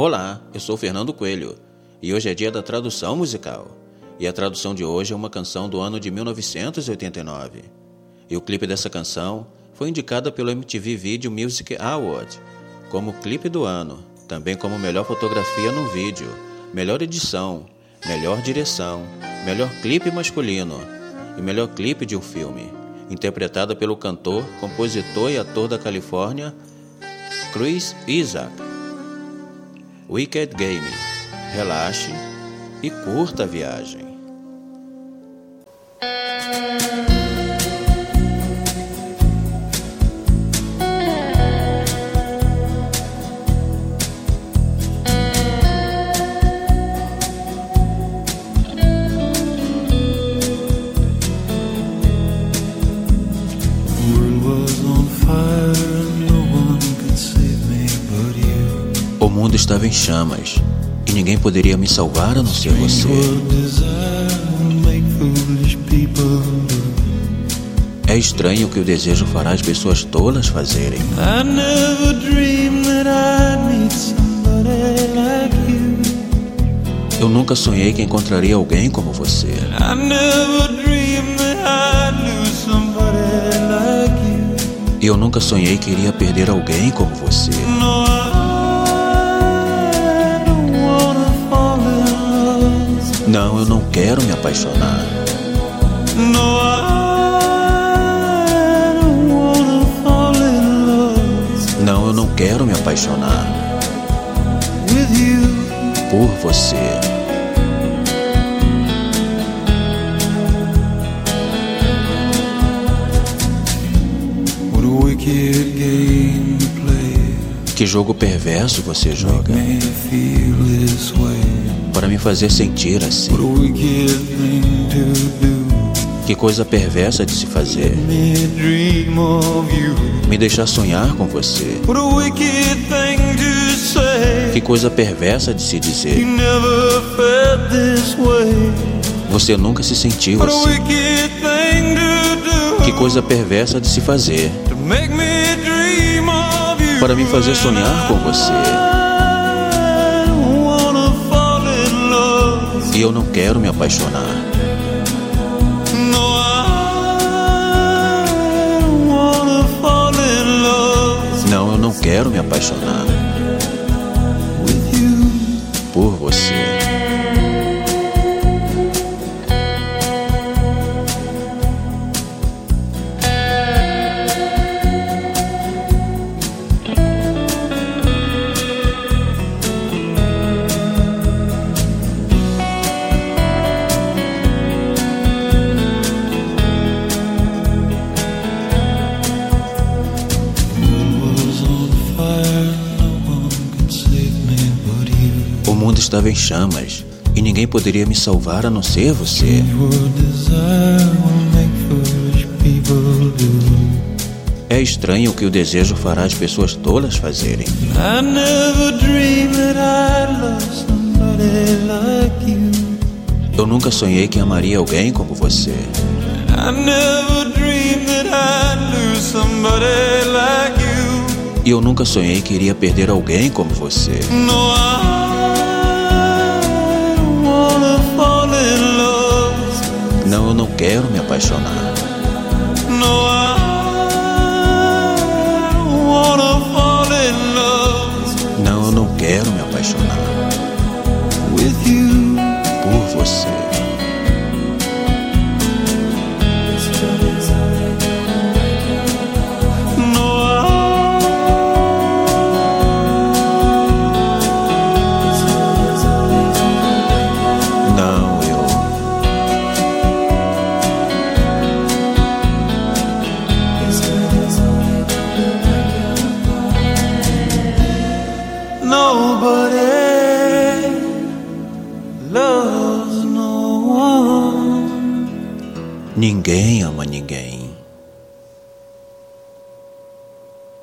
Olá, eu sou Fernando Coelho e hoje é dia da tradução musical. E a tradução de hoje é uma canção do ano de 1989. E o clipe dessa canção foi indicada pelo MTV Video Music Award como clipe do ano, também como melhor fotografia no vídeo, melhor edição, melhor direção, melhor clipe masculino e melhor clipe de um filme, interpretada pelo cantor, compositor e ator da Califórnia Chris Isaac. Wicked Game. Relaxe e curta a viagem. Mundo estava em chamas e ninguém poderia me salvar a não ser você. É estranho o que o desejo fará as pessoas tolas fazerem. Eu nunca sonhei que encontraria alguém como você. E eu nunca sonhei que iria perder alguém como você. Não, eu não quero me apaixonar. Não, eu não quero me apaixonar. Por você. Que jogo perverso você joga para me fazer sentir assim. Que coisa perversa de se fazer. Me deixar sonhar com você. Que coisa perversa de se dizer. Você nunca se sentiu assim. Que coisa perversa de se fazer. Para me fazer sonhar com você. E eu não quero me apaixonar. Não, eu não quero me apaixonar. Mundo estava em chamas e ninguém poderia me salvar a não ser você. É estranho o que o desejo fará as pessoas tolas fazerem. Eu nunca sonhei que amaria alguém como você. E eu nunca sonhei que iria perder alguém como você. Quero me apaixonar. Ninguém ama ninguém.